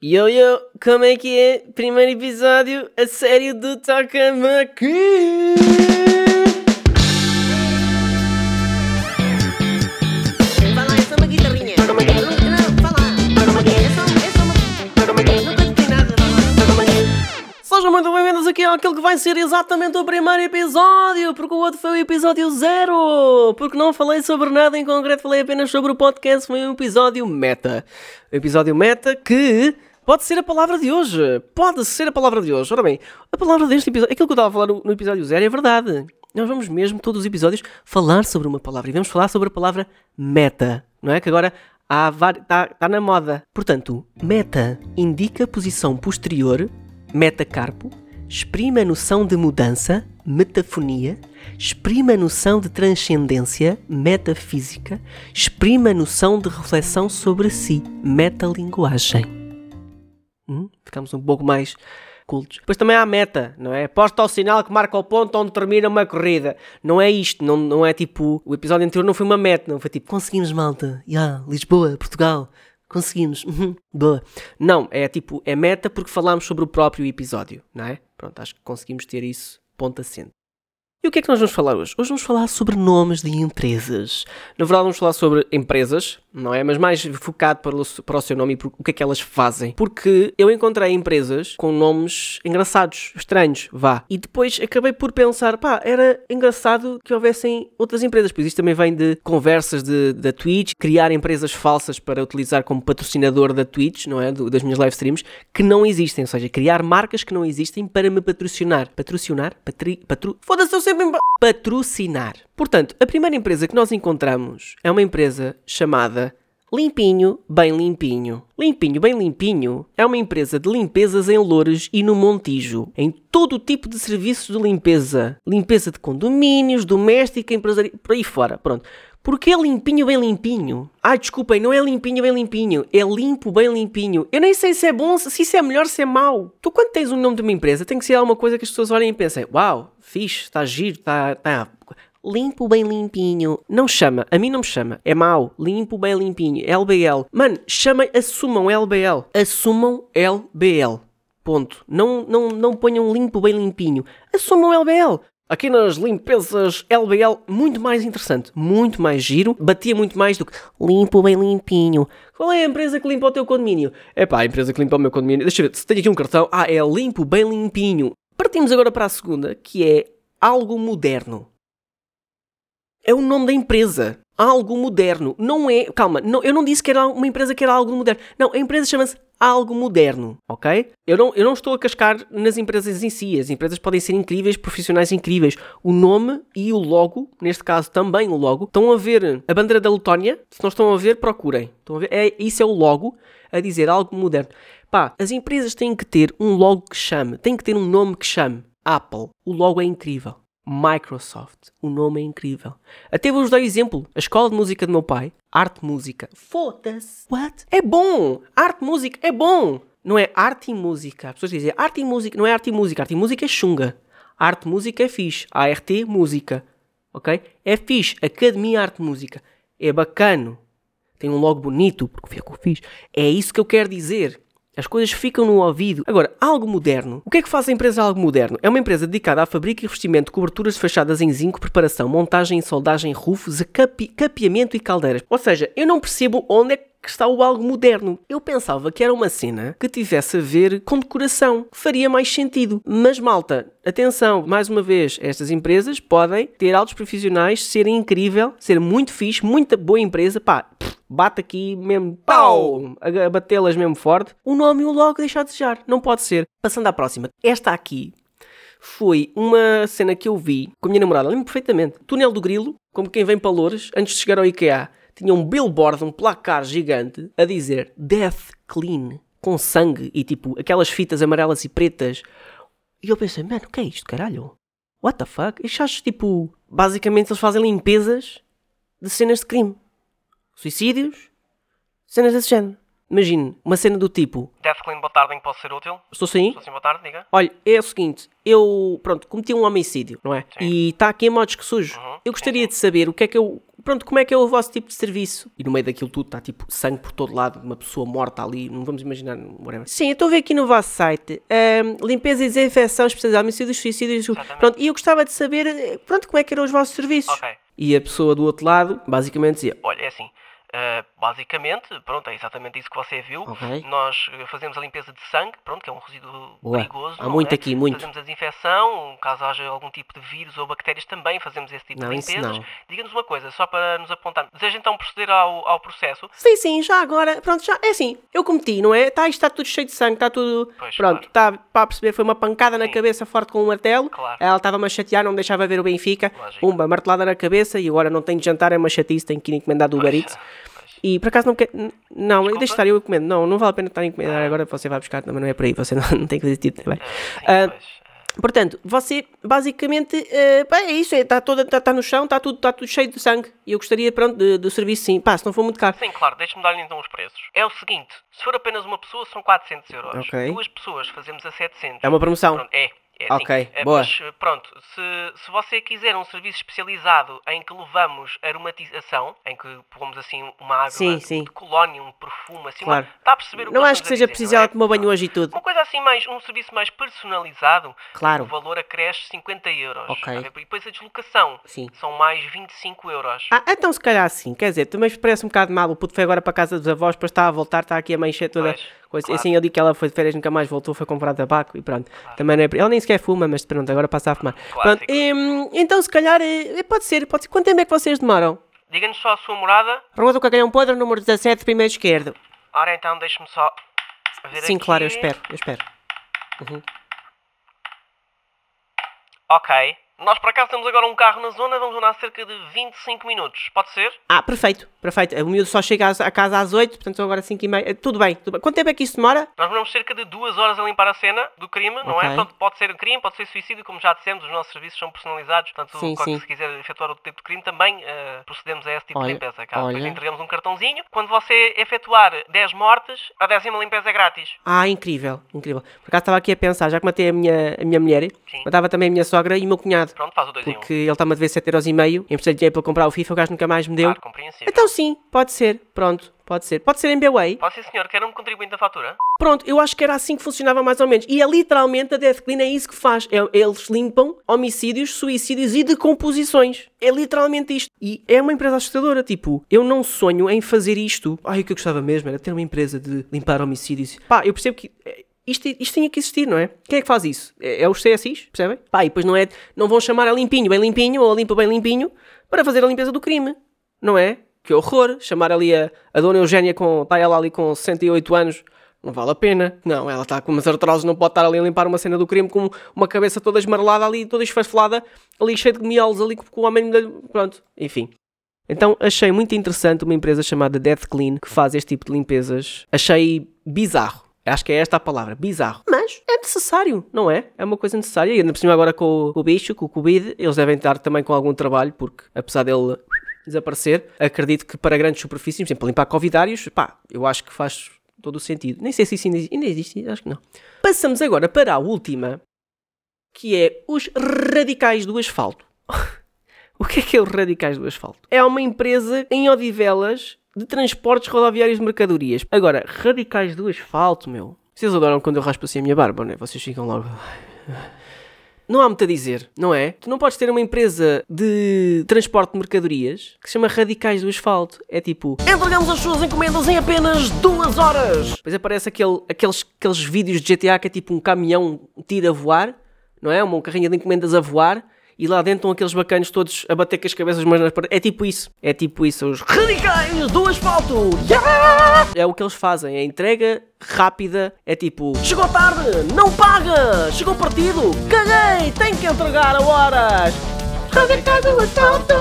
Yo yo, como é que é? Primeiro episódio, a série do! Vai bem-vindos aqui àquele que vai ser exatamente o primeiro episódio, porque o outro foi o episódio zero, porque não falei sobre nada em concreto, falei apenas sobre o podcast, foi um episódio meta. Um episódio meta que pode ser a palavra de hoje, pode ser a palavra de hoje. Ora bem, a palavra deste episódio, aquilo que eu estava a falar no, episódio zero é verdade. Nós vamos mesmo, todos os episódios, falar sobre uma palavra e vamos falar sobre a palavra meta, não é? Que agora está tá na moda. Portanto, meta indica posição posterior metacarpo, exprime a noção de mudança, metafonia, exprime a noção de transcendência, metafísica, exprime a noção de reflexão sobre si, metalinguagem. Hum? Ficamos um pouco mais cultos. Depois também há a meta, não é? Posta ao sinal que marca o ponto onde termina uma corrida. Não é isto, não, não é tipo... O episódio anterior não foi uma meta, não foi tipo... Conseguimos, malta. Ya, Lisboa, Portugal. Conseguimos. Uhum, Boa. Não, é tipo... É meta porque falámos sobre o próprio episódio, não é? Pronto, acho que conseguimos ter isso ponto assente. E o que é que nós vamos falar hoje? Hoje vamos falar sobre nomes de empresas. Na verdade, vamos falar sobre empresas, não é? Mas mais focado para o, para o seu nome e o que é que elas fazem. Porque eu encontrei empresas com nomes engraçados, estranhos, vá. E depois acabei por pensar, pá, era engraçado que houvessem outras empresas. Pois isto também vem de conversas de, da Twitch, criar empresas falsas para utilizar como patrocinador da Twitch, não é? Do, das minhas live streams, que não existem. Ou seja, criar marcas que não existem para me patrocinar. Patrocinar? Patri, patro... Foda-se, eu sempre patrocinar. Portanto, a primeira empresa que nós encontramos é uma empresa chamada Limpinho Bem Limpinho. Limpinho Bem Limpinho é uma empresa de limpezas em Loures e no Montijo, em todo o tipo de serviços de limpeza. Limpeza de condomínios, doméstica, empresaria, por aí fora. Pronto. Porquê limpinho bem limpinho? Ai, desculpem, não é limpinho bem limpinho, é limpo bem limpinho. Eu nem sei se é bom, se isso é melhor, se é mau. Tu quando tens o nome de uma empresa, tem que ser alguma coisa que as pessoas olhem e pensem, uau, fixe, está giro, está... Tá... Limpo bem limpinho. Não chama, a mim não me chama. É mau. Limpo bem limpinho. LBL. Mano, chamem, assumam LBL. Assumam LBL. Ponto. Não, não, não ponham limpo bem limpinho. Assumam LBL. Aqui nas limpezas LBL, muito mais interessante, muito mais giro, batia muito mais do que limpo bem limpinho. Qual é a empresa que limpa o teu condomínio? É pá, a empresa que limpa o meu condomínio. Deixa eu ver, se tenho aqui um cartão. Ah, é limpo bem limpinho. Partimos agora para a segunda, que é algo moderno. É o nome da empresa. Algo moderno. Não é. Calma, não, eu não disse que era uma empresa que era algo moderno. Não, a empresa chama-se Algo Moderno, ok? Eu não, eu não estou a cascar nas empresas em si. As empresas podem ser incríveis, profissionais incríveis. O nome e o logo, neste caso também o logo, estão a ver a bandeira da Letónia. Se não estão a ver, procurem. Estão a ver? É, isso é o logo a dizer algo moderno. Pá, as empresas têm que ter um logo que chame, têm que ter um nome que chame. Apple, o logo é incrível. Microsoft. O nome é incrível. Até vos dar exemplo. A escola de música do meu pai, arte música. Foda-se. What? É bom. Arte música é bom. Não é arte e música. As pessoas dizem arte e música. Não é arte e música. Arte e música é chunga. Arte música é fixe. ART música. Ok? É fixe. Academia Arte Música. É bacano. Tem um logo bonito, porque o que. É isso que eu quero dizer. As coisas ficam no ouvido. Agora, algo moderno. O que é que faz a empresa algo moderno? É uma empresa dedicada à fabrica e revestimento de coberturas de fachadas em zinco, preparação, montagem e soldagem, rufos, capi capeamento e caldeiras. Ou seja, eu não percebo onde é que está o algo moderno. Eu pensava que era uma cena que tivesse a ver com decoração, que faria mais sentido. Mas malta, atenção, mais uma vez, estas empresas podem ter altos profissionais, serem incrível, ser muito fixe, muita boa empresa, pá, bate aqui mesmo, pau, a, batê-las mesmo forte. O nome e o logo deixar a desejar, não pode ser. Passando à próxima, esta aqui foi uma cena que eu vi com a minha namorada, lembro perfeitamente. Túnel do Grilo, como quem vem para Loures, antes de chegar ao IKEA, tinha um billboard, um placar gigante a dizer Death Clean, com sangue e tipo aquelas fitas amarelas e pretas. E eu pensei, mano, o que é isto, caralho? What the fuck? Isto achas tipo. Basicamente eles fazem limpezas de cenas de crime. Suicídios, cenas desse género. Imagine, uma cena do tipo, Death Clean, boa tarde, em que posso ser útil? estou sem? Estou sim, boa tarde, diga. Olha, é o seguinte, eu, pronto, cometi um homicídio, não é? Sim. E está aqui em modos que sujo. Uhum, Eu gostaria de saber o que é que eu, pronto, como é que é o vosso tipo de serviço? E no meio daquilo tudo está tipo sangue por todo lado, uma pessoa morta ali, não vamos imaginar, whatever. Sim, eu estou a ver aqui no vosso site, ahm, limpeza e desinfecção especializada, homicídios, suicídios, Exatamente. pronto, e eu gostava de saber, eh, pronto, como é que eram os vossos serviços. Ok. E a pessoa do outro lado, basicamente dizia, Olha, é assim. Uh, basicamente, pronto, é exatamente isso que você viu. Ok. Nós uh, fazemos a limpeza de sangue, pronto, que é um resíduo Boa. perigoso. Há não muito é? aqui, muito. Fazemos a desinfecção, caso haja algum tipo de vírus ou bactérias, também fazemos esse tipo Não, de limpezas. não. Diga-nos uma coisa, só para nos apontar. Deseja então proceder ao, ao processo? Sim, sim, já agora, pronto, já, é assim, eu cometi, não é? Tá, isto está tudo cheio de sangue, está tudo, Pois, pronto, está para perceber, foi uma pancada na Sim. cabeça forte com um martelo, Claro. ela estava-me a chatear, não me deixava ver o Benfica, Lógico. pumba, martelada na cabeça e agora não tenho de jantar, é uma chatice, tenho que ir encomendar do Uber Eats. E por acaso não quer. Não, Desculpa? deixa estar, eu encomendo. Não, não vale a pena estar a encomendar agora, você vai buscar, também não é por aí, você não, não tem que fazer tipo também. Ah, uh, Portanto, você basicamente pá, é isso, está toda tá, tá no chão, está tudo, tá tudo cheio de sangue. E eu gostaria, pronto, de- do serviço sim. Pá, se não for muito caro. Sim, claro, deixe-me dar-lhe então os preços. É o seguinte, se for apenas uma pessoa são 400 euros. Ok. Duas pessoas fazemos a 700. É uma promoção. Pronto, é. É assim. Ok, É, boa. Mas, pronto, se, se você quiser um serviço especializado em que levamos aromatização, em que pomos assim uma água Sim, de, sim. de colónia, um perfume, assim, Claro. uma, está a perceber o que Não acho que seja dizer, preciso não é? ela tomar banho hoje e tudo. Uma coisa assim mais, um serviço mais personalizado, Claro. o valor acresce 50 euros. Ok. E depois a deslocação Sim. são mais 25 euros. Ah, então se calhar sim, quer dizer, também parece um bocado mal. O puto foi agora para a casa dos avós, depois está a voltar, está aqui a mãe cheia toda. Pois, coisa. claro. Assim eu digo que ela foi de férias, nunca mais voltou, foi comprar tabaco e pronto. Também não é. Ela nem sequer fuma, mas pronto, agora passa a fumar. Clássico. Pronto, hum, então se calhar eh, pode ser, pode ser. Quanto tempo é que vocês demoram? Diga-nos só a sua morada. Rua do Cagalhão Podre, número 17, primeiro esquerdo. Ora então, deixe-me só ver Sim, aqui. claro, eu espero, eu espero. Ok. Nós por acaso temos agora um carro na zona, vamos andar cerca de 25 minutos. Pode ser? Ah, perfeito, perfeito. O miúdo só chega a casa às 8, portanto são agora 5 e meia. Eh, Tudo bem, tudo bem. Quanto tempo é que isso demora? Nós demoramos cerca de duas horas a limpar a cena do crime, não Ok. é? Portanto, pode ser crime, pode ser suicídio, como já dissemos, os nossos serviços são personalizados. Portanto, Sim, sim. se quiser efetuar outro tipo de crime, também eh, procedemos a esse tipo Olha, de limpeza. Cá, Depois olha. entregamos um cartãozinho. Quando você efetuar 10 mortes, a décima limpeza é grátis. Ah, incrível, incrível. Por acaso estava aqui a pensar, já que matei a minha, a minha mulher, Sim. matava também a minha sogra e o meu cunhado. Pronto, faz o 2 em 1. Porque ele está-me a dever 7,5€, emprestei dinheiro para comprar o FIFA, o gajo nunca mais me deu. Claro, compreensível. Então sim, pode ser, pronto, pode ser. Pode ser em B-Way. Pode sim, senhor. Quer um contribuinte da fatura? Pronto, eu acho que era assim que funcionava mais ou menos. E é literalmente a Death Clean é isso que faz. É- eles limpam homicídios, suicídios e decomposições. É literalmente isto. E é uma empresa assustadora. Tipo, eu não sonho em fazer isto. Ai, o que eu gostava mesmo era ter uma empresa de limpar homicídios. Pá, eu percebo que. Isto, isto tinha que existir, não é? Quem é que faz isso? É, é os CSIs, percebem? Pá, e depois não é. Não vão chamar a limpinho bem limpinho ou a limpa bem limpinho para fazer a limpeza do crime, não é? Que horror! Chamar ali a, a dona Eugénia com. Está ela ali com 68 anos. Não vale a pena. Não, ela está com umas artroses, não pode estar ali a limpar uma cena do crime com uma cabeça toda esmarelada ali, toda esfarfelada, ali cheia de miolos, ali com o homem. Pronto, enfim. Então achei muito interessante uma empresa chamada Death Clean que faz este tipo de limpezas. Achei bizarro. Acho que é esta a palavra, bizarro. Mas é necessário, não é? É uma coisa necessária. E ainda por cima agora com o, bicho, com o Covid, eles devem estar também com algum trabalho, porque apesar dele desaparecer, acredito que para grandes superfícies, por exemplo, limpar covidários, pá, eu acho que faz todo o sentido. Nem sei se isso ainda existe, acho que não. Passamos agora para a última, que é os radicais do asfalto. o que é que é os radicais do asfalto? É uma empresa em Odivelas de transportes rodoviários de mercadorias. Agora, radicais do asfalto, meu. Vocês adoram quando eu raspo assim a minha barba, não é? Vocês ficam logo. Não há muito a dizer, não é? Tu não podes ter uma empresa de transporte de mercadorias que se chama Radicais do Asfalto. É tipo, entregamos as suas encomendas em apenas duas horas. Depois aparece aquele, aqueles, aqueles vídeos de GTA que é tipo um caminhão tiro a voar, não é? Uma carrinha de encomendas a voar. E lá dentro estão aqueles bacanos todos a bater com as cabeças umas nas paredes. É tipo isso. É tipo isso. Os radicais do asfalto. Yeah! É o que eles fazem. É entrega rápida. É tipo... Chegou tarde. Não paga. Chegou partido. Caguei. Tem que entregar a horas. Radicais do asfalto.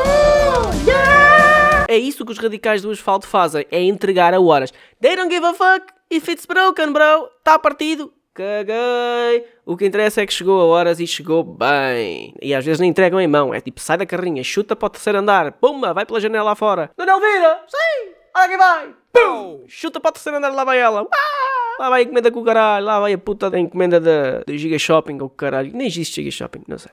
Yeah! É isso que os radicais do asfalto fazem. É entregar a horas. They don't give a fuck if it's broken, bro. Está partido. Caguei. O que interessa é que chegou a horas e chegou bem. E às vezes nem entregam em mão. É tipo, sai da carrinha, chuta para o terceiro andar. Pumba, vai pela janela lá fora. Dona Elvira! Sim! Olha que vai! Pum! Chuta para o terceiro andar, lá vai ela. Ah! Lá vai a encomenda com o caralho, lá vai a puta da encomenda da, da Giga Shopping ou o caralho. Nem existe Giga Shopping, não sei.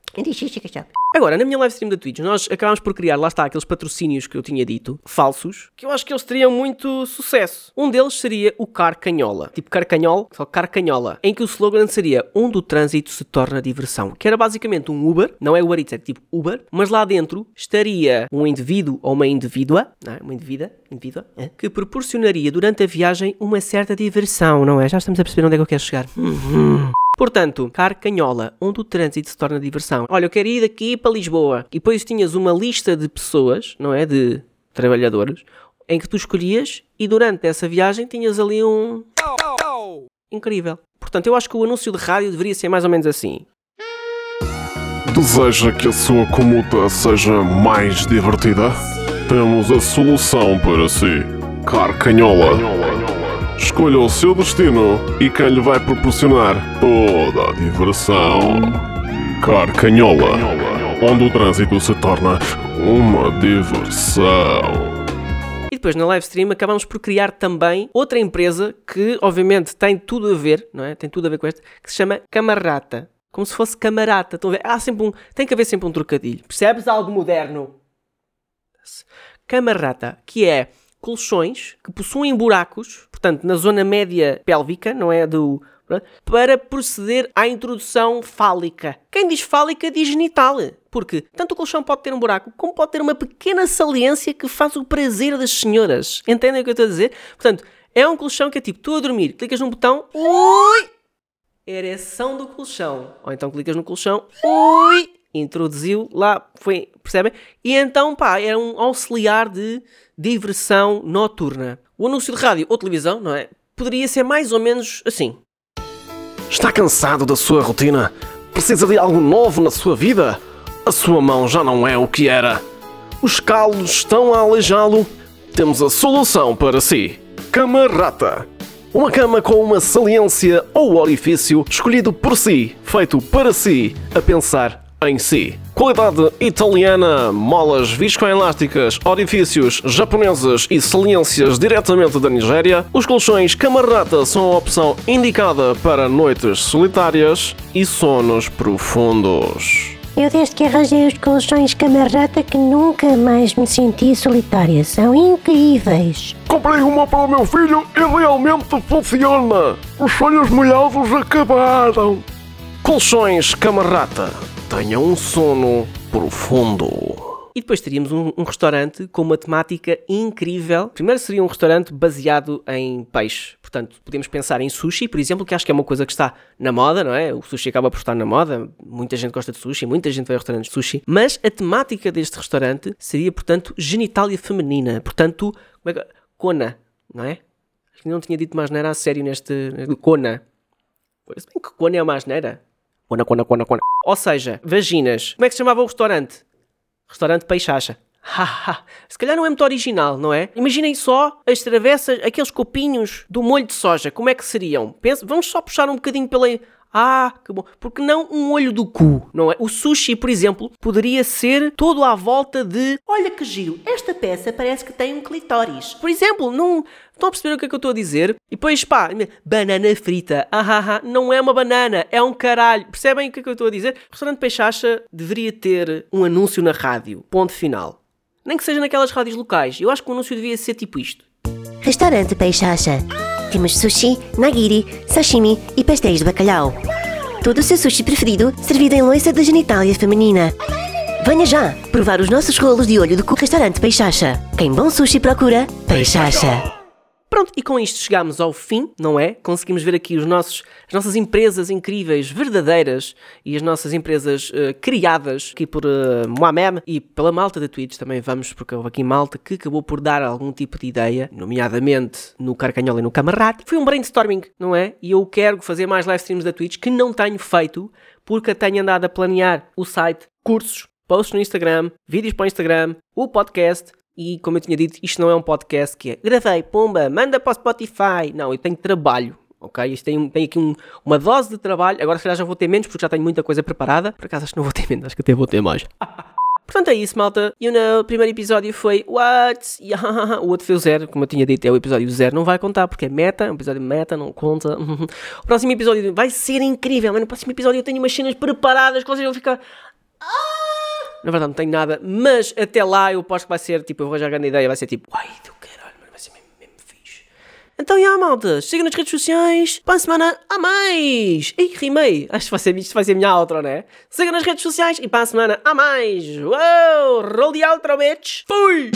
Agora, na minha live stream da Twitch, nós acabámos por criar, lá está, aqueles patrocínios que eu tinha dito, falsos, que eu acho que eles teriam muito sucesso. Um deles seria o Carcanhola. Tipo Carcanhol, só Carcanhola. Em que o slogan seria onde o trânsito se torna diversão. Que era basicamente um Uber, não é Uber Eats, é tipo Uber, mas lá dentro estaria um indivíduo ou uma indivídua, é? Uma indivídua, indivídua, é? que proporcionaria durante a viagem uma certa diversão, não é? Já estamos a perceber onde é que eu quero chegar. Portanto, Carcanhola, onde o trânsito se torna diversão. Olha, eu quero ir daqui para Lisboa. E depois tinhas uma lista de pessoas, não é? De trabalhadores, em que tu escolhias e durante essa viagem tinhas ali um. Incrível. Portanto, eu acho que o anúncio de rádio deveria ser mais ou menos assim. Deseja que a sua comuta seja mais divertida? Temos a solução para si. Carcanhola. Escolha o seu destino e quem lhe vai proporcionar toda a diversão. Carcanhola. Onde o trânsito se torna uma diversão. E depois na live stream acabamos por criar também outra empresa que obviamente tem tudo a ver, não é? Tem tudo a ver com esta, que se chama Camarata. Como se fosse camarata. Estão a ver? Há sempre um, tem que haver sempre um trocadilho. Percebes algo moderno? Camarata, que é colchões que possuem buracos, portanto, na zona média pélvica, não é do para proceder à introdução fálica. Quem diz fálica diz genital, porque tanto o colchão pode ter um buraco, como pode ter uma pequena saliência que faz o prazer das senhoras. Entendem o que eu estou a dizer? Portanto, é um colchão que é tipo, tu a dormir, clicas num botão, ui, ereção do colchão. Ou então clicas no colchão, ui, introduziu lá, foi, percebem? E então, pá, era um auxiliar de diversão noturna. O anúncio de rádio ou televisão, não é? Poderia ser mais ou menos assim. Está cansado da sua rotina? Precisa de algo novo na sua vida? A sua mão já não é o que era. Os calos estão a aleijá-lo? Temos a solução para si. Cama Rata. Uma cama com uma saliência ou orifício escolhido por si, feito para si, a pensar em si. Qualidade italiana, molas viscoelásticas, orifícios japoneses e saliências diretamente da Nigéria, os colchões Camarata são a opção indicada para noites solitárias e sonos profundos. Eu desde que arranjei os colchões camarata que nunca mais me senti solitária. São incríveis. Comprei uma para o meu filho e realmente funciona. Os sonhos molhados acabaram. Colchões Camarata. Tenha um sono profundo. E depois teríamos um, um restaurante com uma temática incrível. Primeiro seria um restaurante baseado em peixe. Portanto, podemos pensar em sushi, por exemplo, que acho que é uma coisa que está na moda, não é? O sushi acaba por estar na moda. Muita gente gosta de sushi, muita gente vai a restaurantes de sushi. Mas a temática deste restaurante seria, portanto, genitália feminina. Portanto, como é que... Kona, não é? Acho que não tinha dito mais neira a sério neste... Kona. Se bem que Kona é uma asneira. Ou seja, vaginas. Como é que se chamava o restaurante? Restaurante Peixacha. Haha, se calhar não é muito original, não é? Imaginem só as travessas, aqueles copinhos do molho de soja, como é que seriam? Pensa, vamos só puxar um bocadinho pela. Ah, que bom. Porque não um olho do cu, não é? O sushi, por exemplo, poderia ser todo à volta de. Olha que giro, esta peça parece que tem um clitóris. Por exemplo, não. Estão a perceber o que é que eu estou a dizer? E depois, pá, banana frita. Ah, ah, ah, não é uma banana, é um caralho. Percebem o que é que eu estou a dizer? O restaurante Peixacha deveria ter um anúncio na rádio. Ponto final. Nem que seja naquelas rádios locais. Eu acho que o anúncio devia ser tipo isto. Restaurante Peixacha. Temos sushi, nagiri, sashimi e pastéis de bacalhau. Todo o seu sushi preferido servido em louça da genitália feminina. Venha já provar os nossos rolos de olho do Restaurante Peixacha. Quem bom sushi procura, Peixacha. Pronto, e com isto chegámos ao fim, não é? Conseguimos ver aqui os nossos, as nossas empresas incríveis, verdadeiras, e as nossas empresas eh, criadas aqui por uh, Mohamed e pela malta da Twitch também vamos, porque houve aqui malta que acabou por dar algum tipo de ideia, nomeadamente no Carcanhola e no Camarate. Foi um brainstorming, não é? E eu quero fazer mais live streams da Twitch que não tenho feito, porque tenho andado a planear o site, cursos, posts no Instagram, vídeos para o Instagram, o podcast, e como eu tinha dito, isto não é um podcast que é gravei, pumba, manda para o Spotify. Não, eu tenho trabalho, ok? Isto tem, tem aqui um- uma dose de trabalho. Agora se calhar já vou ter menos porque já tenho muita coisa preparada. Por acaso acho que não vou ter menos, acho que até vou ter mais. Portanto é isso, malta. You know, o primeiro episódio foi What? O outro foi o zero, como eu tinha dito, é o episódio zero. Não vai contar porque é meta, é um episódio meta, não conta. o próximo episódio vai ser incrível, mas no próximo episódio eu tenho umas cenas preparadas que vocês vão ficar. "Ah!" Na verdade, não tenho nada, mas até lá eu aposto que vai ser tipo, eu vou já grande ideia, vai ser tipo, uai, do caralho, mas vai ser mesmo, mesmo fixe. Então, já, malta, siga nas redes sociais. Para a semana há mais. Ih, rimei. Acho que vai ser, isto vai ser a minha outro, né? Siga nas redes sociais e para a semana há mais. Uou, roll the outro, bitch. Fui!